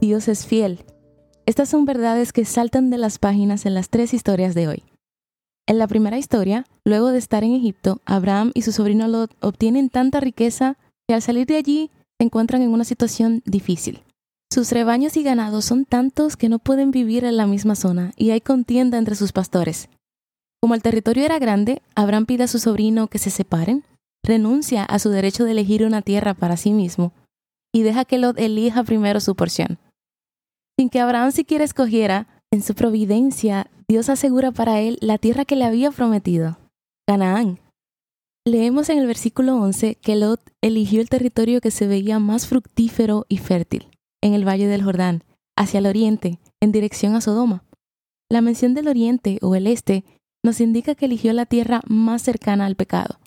Dios es fiel. Estas son verdades que saltan de las páginas en las tres historias de hoy. En la primera historia, luego de estar en Egipto, Abraham y su sobrino Lot obtienen tanta riqueza que al salir de allí se encuentran en una situación difícil. Sus rebaños y ganados son tantos que no pueden vivir en la misma zona y hay contienda entre sus pastores. Como el territorio era grande, Abraham pide a su sobrino que se separen, renuncia a su derecho de elegir una tierra para sí mismo y deja que Lot elija primero su porción. Sin que Abraham siquiera escogiera, en su providencia, Dios asegura para él la tierra que le había prometido, Canaán. Leemos en el versículo 11 que Lot eligió el territorio que se veía más fructífero y fértil, en el valle del Jordán, hacia el oriente, en dirección a Sodoma. La mención del oriente o el este nos indica que eligió la tierra más cercana al pecado.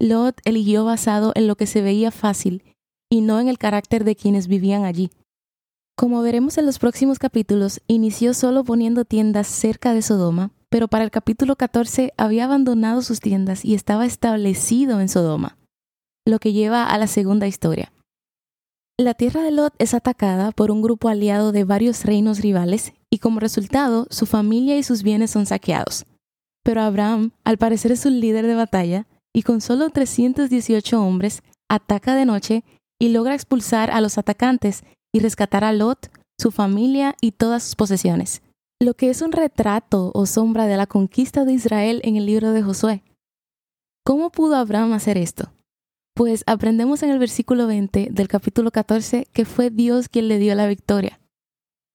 Lot eligió basado en lo que se veía fácil y no en el carácter de quienes vivían allí. Como veremos en los próximos capítulos, inició solo poniendo tiendas cerca de Sodoma, pero para el capítulo 14 había abandonado sus tiendas y estaba establecido en Sodoma, lo que lleva a la segunda historia. La tierra de Lot es atacada por un grupo aliado de varios reinos rivales y como resultado su familia y sus bienes son saqueados. Pero Abraham, al parecer es un líder de batalla, y con solo 318 hombres, ataca de noche y logra expulsar a los atacantes y rescatar a Lot, su familia y todas sus posesiones, lo que es un retrato o sombra de la conquista de Israel en el libro de Josué. ¿Cómo pudo Abraham hacer esto? Pues aprendemos en el versículo 20 del capítulo 14 que fue Dios quien le dio la victoria.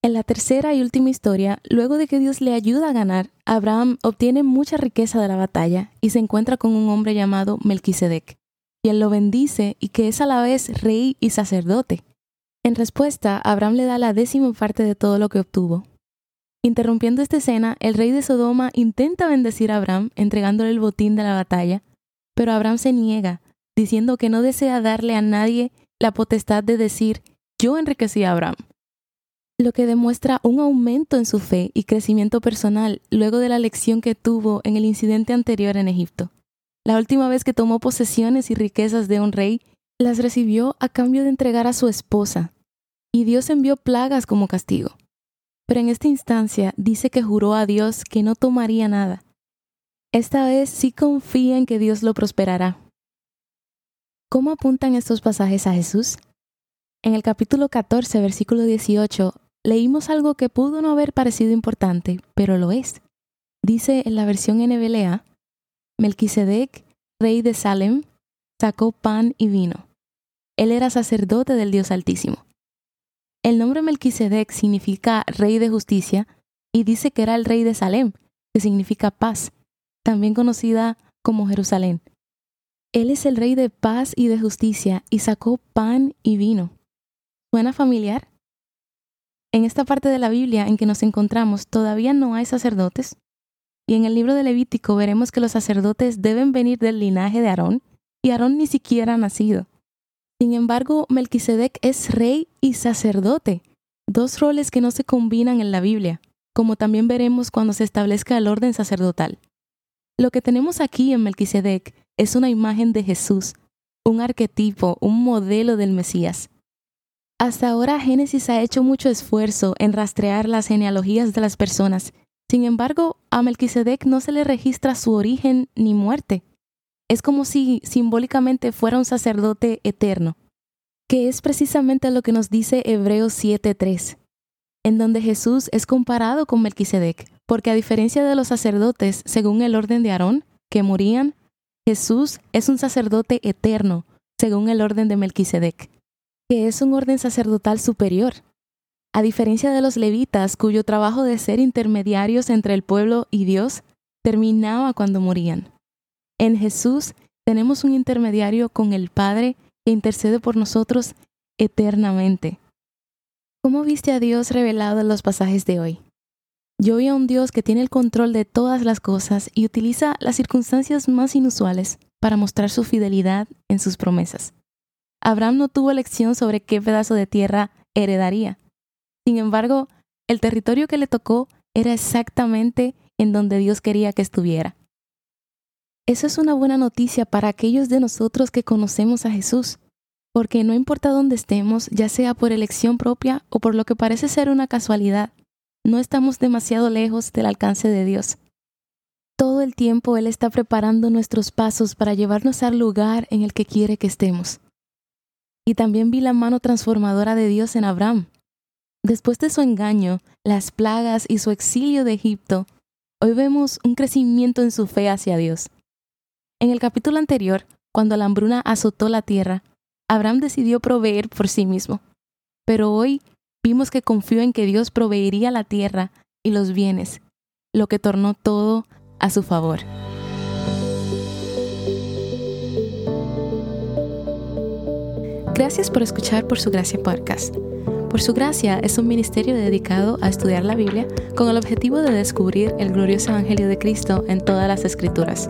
En la tercera y última historia, luego de que Dios le ayuda a ganar, Abraham obtiene mucha riqueza de la batalla y se encuentra con un hombre llamado Melquisedec, quien lo bendice y que es a la vez rey y sacerdote. En respuesta, Abraham le da la décima parte de todo lo que obtuvo. Interrumpiendo esta escena, el rey de Sodoma intenta bendecir a Abraham entregándole el botín de la batalla, pero Abraham se niega, diciendo que no desea darle a nadie la potestad de decir yo enriquecí a Abraham, lo que demuestra un aumento en su fe y crecimiento personal luego de la lección que tuvo en el incidente anterior en Egipto. La última vez que tomó posesiones y riquezas de un rey, las recibió a cambio de entregar a su esposa, y Dios envió plagas como castigo. Pero en esta instancia dice que juró a Dios que no tomaría nada. Esta vez sí confía en que Dios lo prosperará. ¿Cómo apuntan estos pasajes a Jesús? En el capítulo 14, versículo 18, leímos algo que pudo no haber parecido importante, pero lo es. Dice en la versión NBLA, Melquisedec, rey de Salem, sacó pan y vino. Él era sacerdote del Dios Altísimo. El nombre Melquisedec significa rey de justicia y dice que era el rey de Salem, que significa paz, también conocida como Jerusalén. Él es el rey de paz y de justicia y sacó pan y vino. ¿Suena familiar? En esta parte de la Biblia en que nos encontramos todavía no hay sacerdotes, y en el libro de Levítico veremos que los sacerdotes deben venir del linaje de Aarón, y Aarón ni siquiera ha nacido. Sin embargo, Melquisedec es rey y sacerdote, dos roles que no se combinan en la Biblia, como también veremos cuando se establezca el orden sacerdotal. Lo que tenemos aquí en Melquisedec es una imagen de Jesús, un arquetipo, un modelo del Mesías. Hasta ahora Génesis ha hecho mucho esfuerzo en rastrear las genealogías de las personas. Sin embargo, a Melquisedec no se le registra su origen ni muerte. Es como si simbólicamente fuera un sacerdote eterno, que es precisamente lo que nos dice Hebreos 7:3, en donde Jesús es comparado con Melquisedec, porque a diferencia de los sacerdotes según el orden de Aarón, que morían, Jesús es un sacerdote eterno, según el orden de Melquisedec, que es un orden sacerdotal superior. A diferencia de los levitas, cuyo trabajo de ser intermediarios entre el pueblo y Dios terminaba cuando morían. En Jesús tenemos un intermediario con el Padre que intercede por nosotros eternamente. ¿Cómo viste a Dios revelado en los pasajes de hoy? Yo vi a un Dios que tiene el control de todas las cosas y utiliza las circunstancias más inusuales para mostrar su fidelidad en sus promesas. Abraham no tuvo elección sobre qué pedazo de tierra heredaría. Sin embargo, el territorio que le tocó era exactamente en donde Dios quería que estuviera. Eso es una buena noticia para aquellos de nosotros que conocemos a Jesús, porque no importa dónde estemos, ya sea por elección propia o por lo que parece ser una casualidad, no estamos demasiado lejos del alcance de Dios. Todo el tiempo Él está preparando nuestros pasos para llevarnos al lugar en el que quiere que estemos. Y también vi la mano transformadora de Dios en Abraham. Después de su engaño, las plagas y su exilio de Egipto, hoy vemos un crecimiento en su fe hacia Dios. En el capítulo anterior, cuando la hambruna azotó la tierra, Abraham decidió proveer por sí mismo. Pero hoy vimos que confió en que Dios proveería la tierra y los bienes, lo que tornó todo a su favor. Gracias por escuchar Por Su Gracia Podcast. Por Su Gracia es un ministerio dedicado a estudiar la Biblia con el objetivo de descubrir el glorioso Evangelio de Cristo en todas las Escrituras.